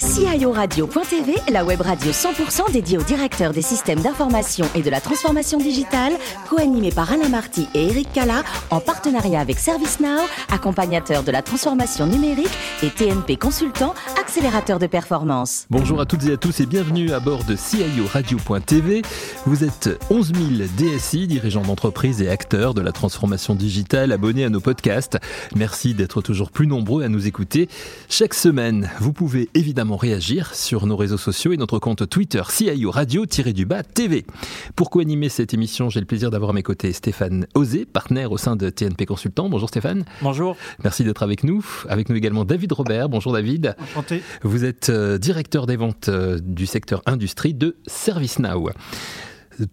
guys. CIO Radio.tv, la web radio 100% dédiée aux directeurs des systèmes d'information et de la transformation digitale, co-animée par Alain Marty et Eric Cala, en partenariat avec ServiceNow, accompagnateur de la transformation numérique et TNP Consultant, accélérateur de performance. Bonjour à toutes et à tous et bienvenue à bord de CIO Radio.tv. Vous êtes 11 000 DSI, dirigeants d'entreprise et acteurs de la transformation digitale, abonnés à nos podcasts. Merci d'être toujours plus nombreux à nous écouter. Chaque semaine, vous pouvez évidemment sur nos réseaux sociaux et notre compte Twitter CIO Radio-du-bas TV. Pour co-animer cette émission, j'ai le plaisir d'avoir à mes côtés Stéphane Osé, partenaire au sein de TNP Consultant. Bonjour Stéphane. Bonjour. Merci d'être avec nous. Avec nous également David Robert. Bonjour David. Enchanté. Vous êtes euh, directeur des ventes euh, du secteur industrie de ServiceNow.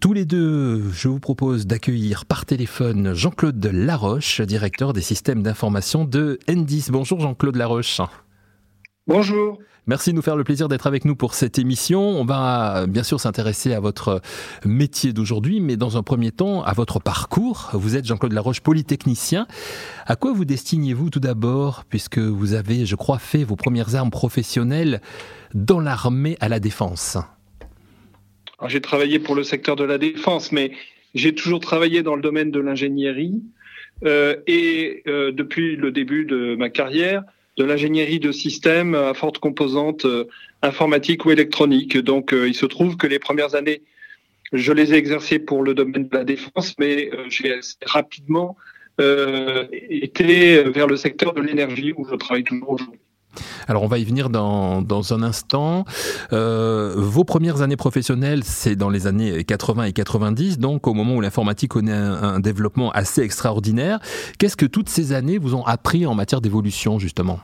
Tous les deux, je vous propose d'accueillir par téléphone Jean-Claude Laroche, directeur des systèmes d'information de N10. Bonjour Jean-Claude Laroche. Bonjour. Merci de nous faire le plaisir d'être avec nous pour cette émission. On va bien sûr s'intéresser à votre métier d'aujourd'hui, mais dans un premier temps, à votre parcours. Vous êtes Jean-Claude Laroche, polytechnicien. À quoi vous destinez-vous tout d'abord, puisque vous avez, je crois, fait vos premières armes professionnelles dans l'armée à la défense? J'ai travaillé pour le secteur de la défense, mais j'ai toujours travaillé dans le domaine de l'ingénierie. Euh, et euh, depuis le début de ma carrière, de l'ingénierie de système à forte composante euh, informatique ou électronique. Donc, euh, il se trouve que les premières années, je les ai exercées pour le domaine de la défense, mais euh, j'ai rapidement été vers le secteur de l'énergie où je travaille toujours aujourd'hui. Alors on va y venir dans, un instant. Euh, vos premières années professionnelles, c'est dans les années 80 et 90, donc au moment où l'informatique connaît un, développement assez extraordinaire. Qu'est-ce que toutes ces années vous ont appris en matière d'évolution justement?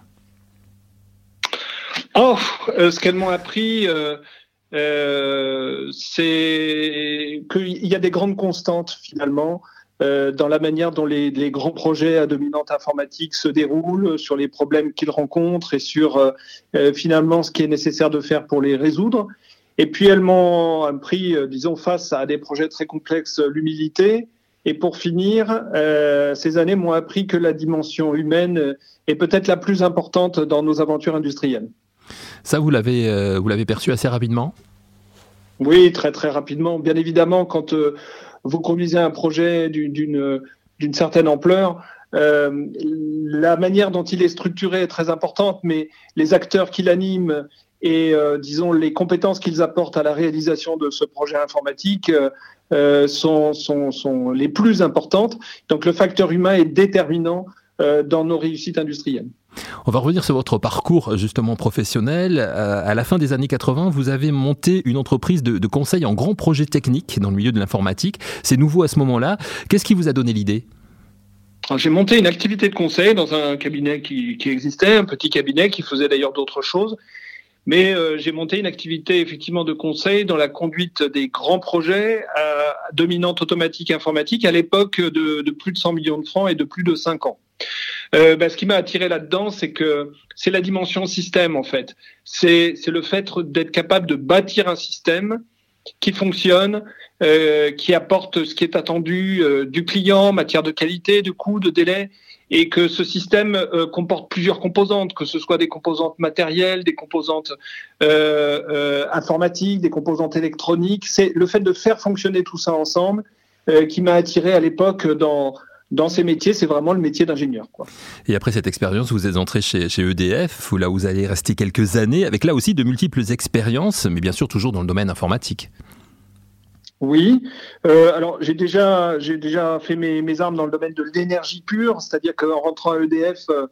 Oh, euh, ce qu'elles m'ont appris, euh, c'est qu'il y a des grandes constantes finalement dans la manière dont les, grands projets à dominante informatique se déroulent, sur les problèmes qu'ils rencontrent et sur euh, euh, finalement ce qui est nécessaire de faire pour les résoudre. Et puis elles m'ont appris, disons, face à des projets très complexes, l'humilité. Et pour finir, ces années m'ont appris que la dimension humaine est peut-être la plus importante dans nos aventures industrielles. Ça, vous l'avez, vous l'avez perçu assez rapidement? Oui, très très rapidement. Bien évidemment, quand vous conduisez un projet d'une certaine ampleur, euh, la manière dont il est structuré est très importante, mais les acteurs qui l'animent et, euh, disons, les compétences qu'ils apportent à la réalisation de ce projet informatique euh, sont, sont, sont, les plus importantes. Donc le facteur humain est déterminant dans nos réussites industrielles. On va revenir sur votre parcours justement professionnel. Euh, à la fin des années 80, vous avez monté une entreprise de, conseil en grands projets techniques dans le milieu de l'informatique. C'est nouveau à ce moment-là. Qu'est-ce qui vous a donné l'idée? J'ai monté une activité de conseil dans un cabinet qui, existait, un petit cabinet qui faisait d'ailleurs d'autres choses. Mais euh, j'ai monté une activité effectivement de conseil dans la conduite des grands projets à dominante automatique informatique à l'époque de, de, plus de 100 millions de francs et de plus de 5 ans. Euh, bah, ce qui m'a attiré là-dedans, c'est que c'est la dimension système en fait. C'est le fait d'être capable de bâtir un système qui fonctionne, euh, qui apporte ce qui est attendu euh, du client en matière de qualité, de coût, de délai, et que ce système comporte plusieurs composantes, que ce soit des composantes matérielles, des composantes informatiques, des composantes électroniques. C'est le fait de faire fonctionner tout ça ensemble qui m'a attiré à l'époque dans dans ces métiers, c'est vraiment le métier d'ingénieur. Et après cette expérience, vous êtes entré chez, chez EDF, où là vous allez rester quelques années, avec là aussi de multiples expériences, mais bien sûr toujours dans le domaine informatique. Oui, euh, alors j'ai déjà j'ai déjà fait mes, mes, armes dans le domaine de l'énergie pure, c'est-à-dire qu'en rentrant à EDF, euh,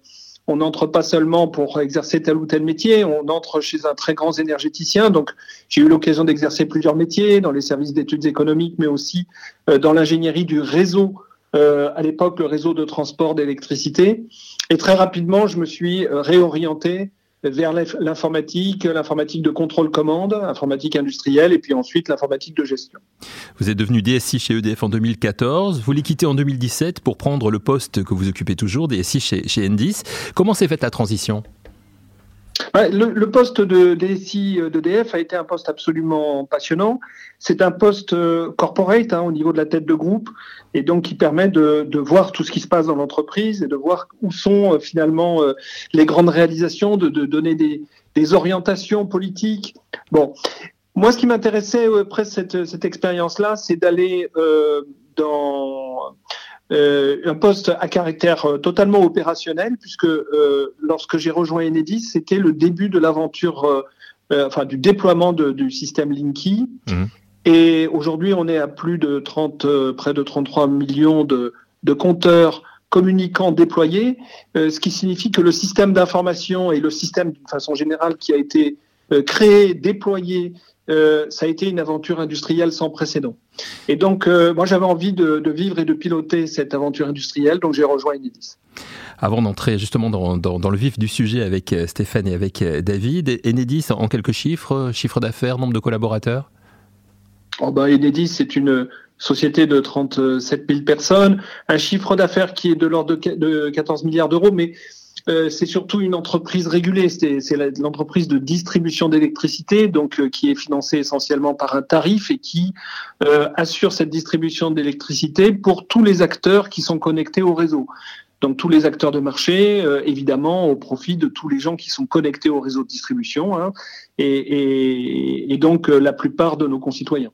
on n'entre pas seulement pour exercer tel ou tel métier, on entre chez un très grand énergéticien. Donc j'ai eu l'occasion d'exercer plusieurs métiers dans les services d'études économiques, mais aussi euh, dans l'ingénierie du réseau euh, à l'époque le réseau de transport d'électricité. Et très rapidement, je me suis euh, réorienté vers l'informatique, l'informatique de contrôle-commande, informatique industrielle et puis ensuite l'informatique de gestion. Vous êtes devenu DSI chez EDF en 2014, vous les quittez en 2017 pour prendre le poste que vous occupez toujours, DSI chez, chez N10. Comment s'est faite la transition? Le, poste de DSI d'EDF a été un poste absolument passionnant. C'est un poste euh, corporate hein, au niveau de la tête de groupe et donc qui permet de, voir tout ce qui se passe dans l'entreprise et de voir où sont euh, finalement euh, les grandes réalisations, de, donner des, orientations politiques. Bon, moi ce qui m'intéressait après cette, cette expérience-là, c'est d'aller dans euh, un poste à caractère euh, totalement opérationnel, puisque euh, lorsque j'ai rejoint Enedis, c'était le début de l'aventure, enfin du déploiement du système Linky. Mmh. Et aujourd'hui, on est à plus de 30, près de 33 millions de, de compteurs communicants déployés, ce qui signifie que le système d'information et le système d'une façon générale qui a été créé, déployé euh, ça a été une aventure industrielle sans précédent. Et donc, euh, moi, j'avais envie de, vivre et de piloter cette aventure industrielle, donc j'ai rejoint Enedis. Avant d'entrer justement dans, le vif du sujet avec euh, Stéphane et avec David, Enedis, en quelques chiffres, chiffre d'affaires, nombre de collaborateurs? Oh ben, Enedis, c'est une société de 37 000 personnes, un chiffre d'affaires qui est de l'ordre de 14 milliards d'euros, mais euh, c'est surtout une entreprise régulée. C'est l'entreprise de distribution d'électricité, donc euh, qui est financée essentiellement par un tarif et qui euh, assure cette distribution d'électricité pour tous les acteurs qui sont connectés au réseau. Donc tous les acteurs de marché, évidemment, au profit de tous les gens qui sont connectés au réseau de distribution, hein, et, donc la plupart de nos concitoyens.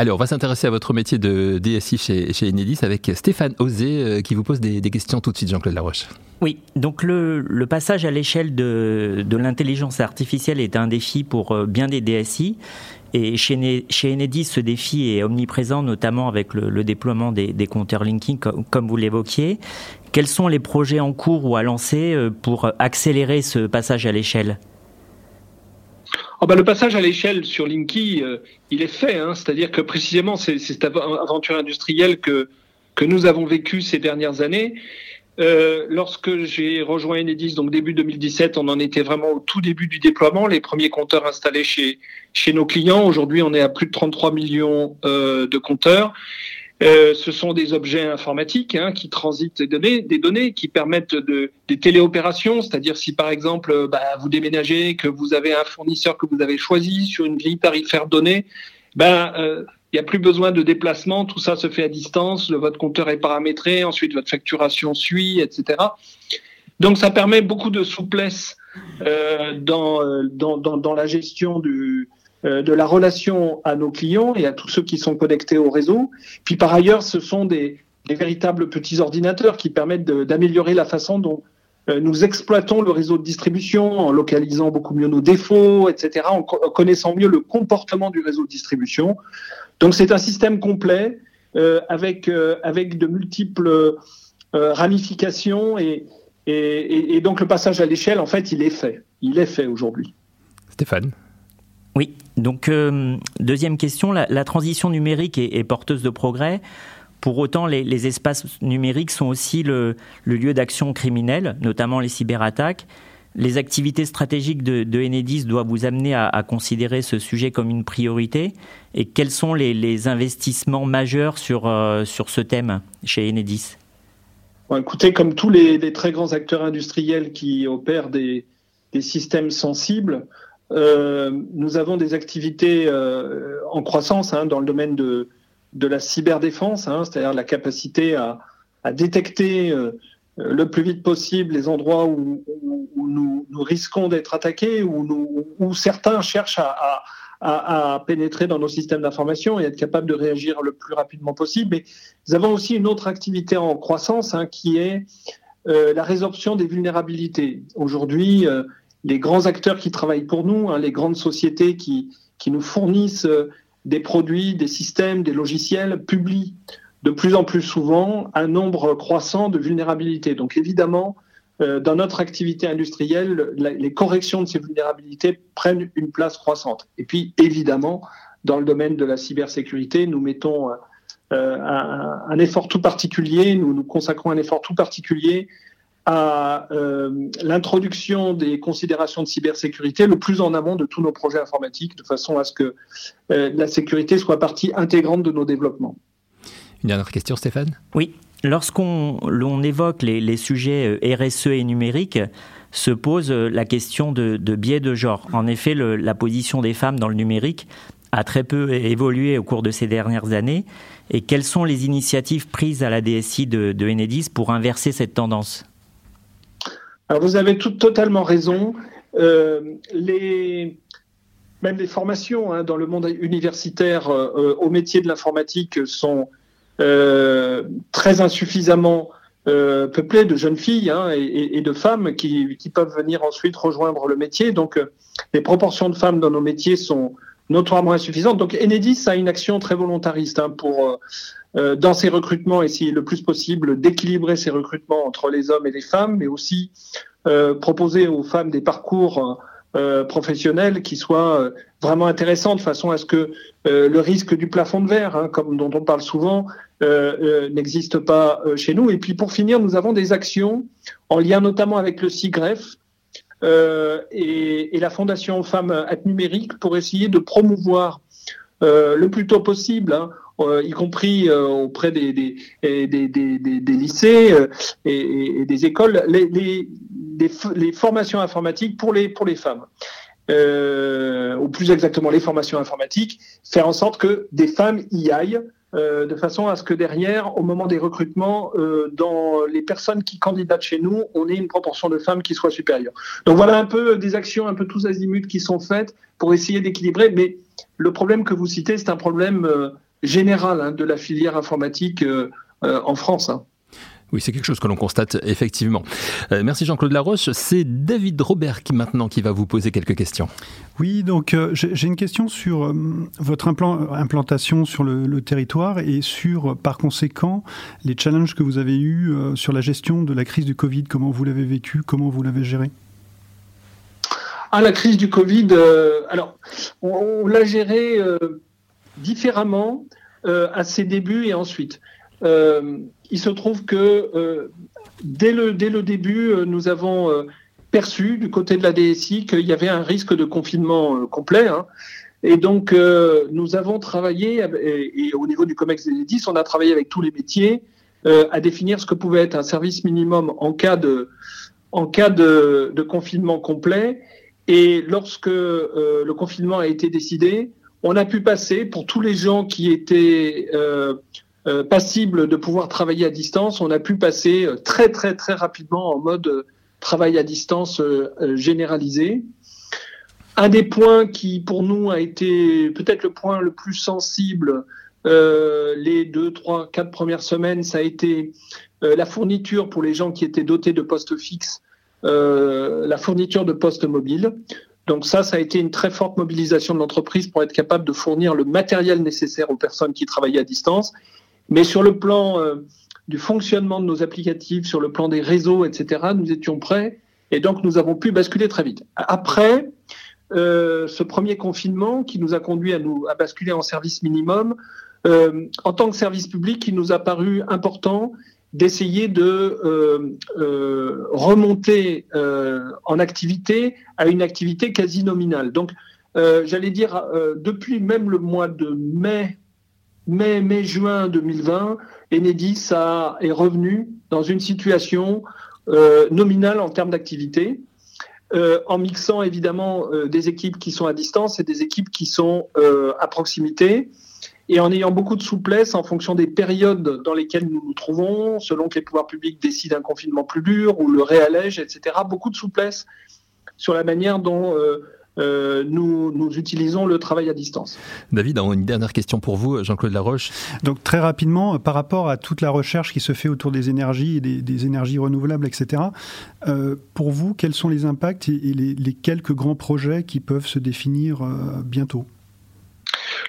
Alors, on va s'intéresser à votre métier de DSI chez, chez Enedis avec Stéphane Osé euh, qui vous pose des, questions tout de suite, Jean-Claude Laroche. Oui, donc le, passage à l'échelle de, l'intelligence artificielle est un défi pour euh, bien des DSI. Et chez, chez Enedis, ce défi est omniprésent, notamment avec le, déploiement des, compteurs linking, comme vous l'évoquiez. Quels sont les projets en cours ou à lancer euh, pour accélérer ce passage à l'échelle? Oh le passage à l'échelle sur Linky, euh, il est fait. Hein, C'est-à-dire que précisément, c'est cette aventure industrielle que, que nous avons vécue ces dernières années. Euh, lorsque j'ai rejoint Enedis, donc début 2017, on en était vraiment au tout début du déploiement, les premiers compteurs installés chez, chez nos clients. Aujourd'hui, on est à plus de 33 millions euh, de compteurs. Euh, ce sont des objets informatiques hein, qui transitent des données, des données qui permettent de, des téléopérations, c'est-à-dire si par exemple euh, bah, vous déménagez, que vous avez un fournisseur que vous avez choisi sur une grille tarifaire donnée, ben euh, il n'y a plus besoin de déplacement, tout ça se fait à distance, votre compteur est paramétré, ensuite votre facturation suit, etc. Donc ça permet beaucoup de souplesse euh, dans, dans, dans, dans, la gestion du, euh, de la relation à nos clients et à tous ceux qui sont connectés au réseau. Puis par ailleurs, ce sont des, véritables petits ordinateurs qui permettent d'améliorer la façon dont euh, nous exploitons le réseau de distribution en localisant beaucoup mieux nos défauts, etc., en, connaissant mieux le comportement du réseau de distribution. Donc c'est un système complet euh, avec, avec de multiples ramifications et, et donc le passage à l'échelle, en fait, il est fait. Il est fait aujourd'hui. Stéphane oui, donc euh, deuxième question, la, transition numérique est, porteuse de progrès. Pour autant, les, espaces numériques sont aussi le, lieu d'action criminelle, notamment les cyberattaques. Les activités stratégiques de, Enedis doivent vous amener à, considérer ce sujet comme une priorité. Et quels sont les, investissements majeurs sur, euh, sur ce thème chez Enedis? Écoutez, comme tous les, très grands acteurs industriels qui opèrent des, des systèmes sensibles, nous avons des activités euh, en croissance hein, dans le domaine de, de la cyberdéfense, hein, c'est-à-dire la capacité à, à détecter euh, le plus vite possible les endroits où, où, nous, nous, risquons d'être attaqués, où, nous, où certains cherchent à, à, à, pénétrer dans nos systèmes d'information et être capables de réagir le plus rapidement possible. Mais nous avons aussi une autre activité en croissance hein, qui est euh, la résorption des vulnérabilités. Aujourd'hui, les grands acteurs qui travaillent pour nous, hein, les grandes sociétés qui, nous fournissent euh, des produits, des systèmes, des logiciels, publient de plus en plus souvent un nombre croissant de vulnérabilités. Donc évidemment, euh, dans notre activité industrielle, les corrections de ces vulnérabilités prennent une place croissante. Et puis évidemment, dans le domaine de la cybersécurité, nous mettons euh, un, effort tout particulier, nous nous consacrons un effort tout particulier à euh, l'introduction des considérations de cybersécurité le plus en amont de tous nos projets informatiques, de façon à ce que euh, la sécurité soit partie intégrante de nos développements. Une dernière question, Stéphane? Oui. Lorsqu'on évoque les, sujets euh, RSE et numérique, se pose la question de, biais de genre. En effet, la position des femmes dans le numérique a très peu évolué au cours de ces dernières années. Et quelles sont les initiatives prises à la DSI de, Enedis pour inverser cette tendance? Alors vous avez tout, totalement raison. Euh, les, même les formations hein, dans le monde universitaire euh, au métier de l'informatique sont euh, très insuffisamment peuplées de jeunes filles hein, et, de femmes qui, peuvent venir ensuite rejoindre le métier. Donc les proportions de femmes dans nos métiers sont, notoirement insuffisante. Donc Enedis a une action très volontariste hein, pour, euh, euh, dans ses recrutements, essayer le plus possible d'équilibrer ses recrutements entre les hommes et les femmes, mais aussi euh, proposer aux femmes des parcours euh, professionnels qui soient vraiment intéressants de façon à ce que le risque du plafond de verre, hein, comme dont on parle souvent, n'existe pas chez nous. Et puis pour finir, nous avons des actions en lien notamment avec le CIGREF, euh, et, la Fondation Femmes at Numérique pour essayer de promouvoir euh, le plus tôt possible, hein, euh, y compris euh, auprès des, des, des, des lycées euh, et, des écoles, les, les, les, formations informatiques pour les, pour les femmes. ou plus exactement les formations informatiques, faire en sorte que des femmes y aillent euh, de façon à ce que derrière, au moment des recrutements, euh, dans les personnes qui candidatent chez nous, on ait une proportion de femmes qui soit supérieure. Donc voilà un peu des actions un peu tous azimuts qui sont faites pour essayer d'équilibrer. Mais le problème que vous citez, c'est un problème euh, général hein, de la filière informatique en France. Hein. Oui, c'est quelque chose que l'on constate effectivement. Euh, merci Jean-Claude Laroche. C'est David Robert qui maintenant qui va vous poser quelques questions. Oui, donc euh, j'ai une question sur euh, votre implantation sur le, territoire et sur, par conséquent, les challenges que vous avez eus sur la gestion de la crise du Covid. Comment vous l'avez vécu? Comment vous l'avez géré? Ah, la crise du Covid, alors, on, on l'a gérée différemment à ses débuts et ensuite. Euh, il se trouve que euh, dès, le, dès le début, euh, nous avons perçu du côté de la DSI qu'il y avait un risque de confinement complet. Hein. Et donc, nous avons travaillé, et, au niveau du COMEX des 10, on a travaillé avec tous les métiers à définir ce que pouvait être un service minimum en cas de, en cas de, confinement complet. Et lorsque le confinement a été décidé, on a pu passer pour tous les gens qui étaient passible de pouvoir travailler à distance, on a pu passer euh, très très très rapidement en mode euh, travail à distance généralisé. Un des points qui pour nous a été peut-être le point le plus sensible les deux, trois, quatre premières semaines, ça a été la fourniture pour les gens qui étaient dotés de postes fixes, la fourniture de postes mobiles. Donc ça, ça a été une très forte mobilisation de l'entreprise pour être capable de fournir le matériel nécessaire aux personnes qui travaillaient à distance mais sur le plan euh, du fonctionnement de nos applicatifs, sur le plan des réseaux, etc., nous étions prêts et donc nous avons pu basculer très vite. Après, euh, ce premier confinement qui nous a conduit à nous à basculer en service minimum, euh, en tant que service public, il nous a paru important d'essayer de remonter en activité à une activité quasi nominale. Donc, j'allais dire, depuis même le mois de mai mai, mai, juin 2020, Enedis a, est revenu dans une situation euh, nominale en termes d'activité, euh, en mixant évidemment euh, des équipes qui sont à distance et des équipes qui sont à proximité, et en ayant beaucoup de souplesse en fonction des périodes dans lesquelles nous nous trouvons, selon que les pouvoirs publics décident un confinement plus dur ou le réallège, etc. Beaucoup de souplesse sur la manière dont euh, euh, nous, nous, utilisons le travail à distance. David, une dernière question pour vous, Jean-Claude Laroche. Donc très rapidement, par rapport à toute la recherche qui se fait autour des énergies et des, énergies renouvelables, etc., euh, pour vous, quels sont les impacts et, les, quelques grands projets qui peuvent se définir euh, bientôt?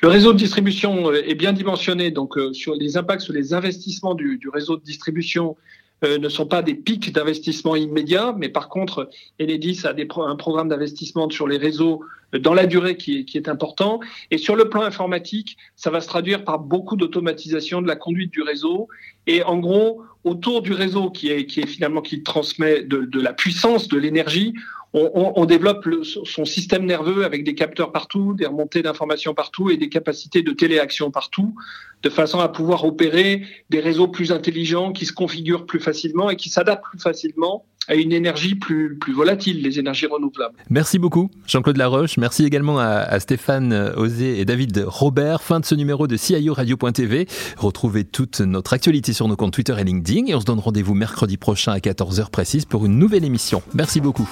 Le réseau de distribution est bien dimensionné, donc sur les impacts sur les investissements du, du réseau de distribution euh, ne sont pas des pics d'investissement immédiats, mais par contre, Enedis a des un programme d'investissement sur les réseaux dans la durée qui est, important. Et sur le plan informatique, ça va se traduire par beaucoup d'automatisation de la conduite du réseau. Et en gros, autour du réseau qui est, finalement qui transmet de, la puissance, de l'énergie, on, développe son système nerveux avec des capteurs partout, des remontées d'informations partout et des capacités de téléaction partout, de façon à pouvoir opérer des réseaux plus intelligents qui se configurent plus facilement et qui s'adaptent plus facilement à une énergie plus, plus volatile, les énergies renouvelables. Merci beaucoup, Jean-Claude Laroche. Merci également à, Stéphane Osé et David Robert. Fin de ce numéro de CIO Radio.tv. Retrouvez toute notre actualité sur nos comptes Twitter et LinkedIn et on se donne rendez-vous mercredi prochain à 14h précise pour une nouvelle émission. Merci beaucoup.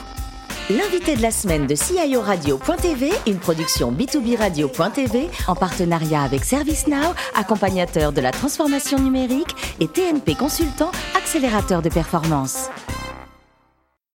L'invité de la semaine de CIO Radio.tv, une production B2B Radio.tv en partenariat avec ServiceNow, accompagnateur de la transformation numérique et TNP Consultant, accélérateur de performance.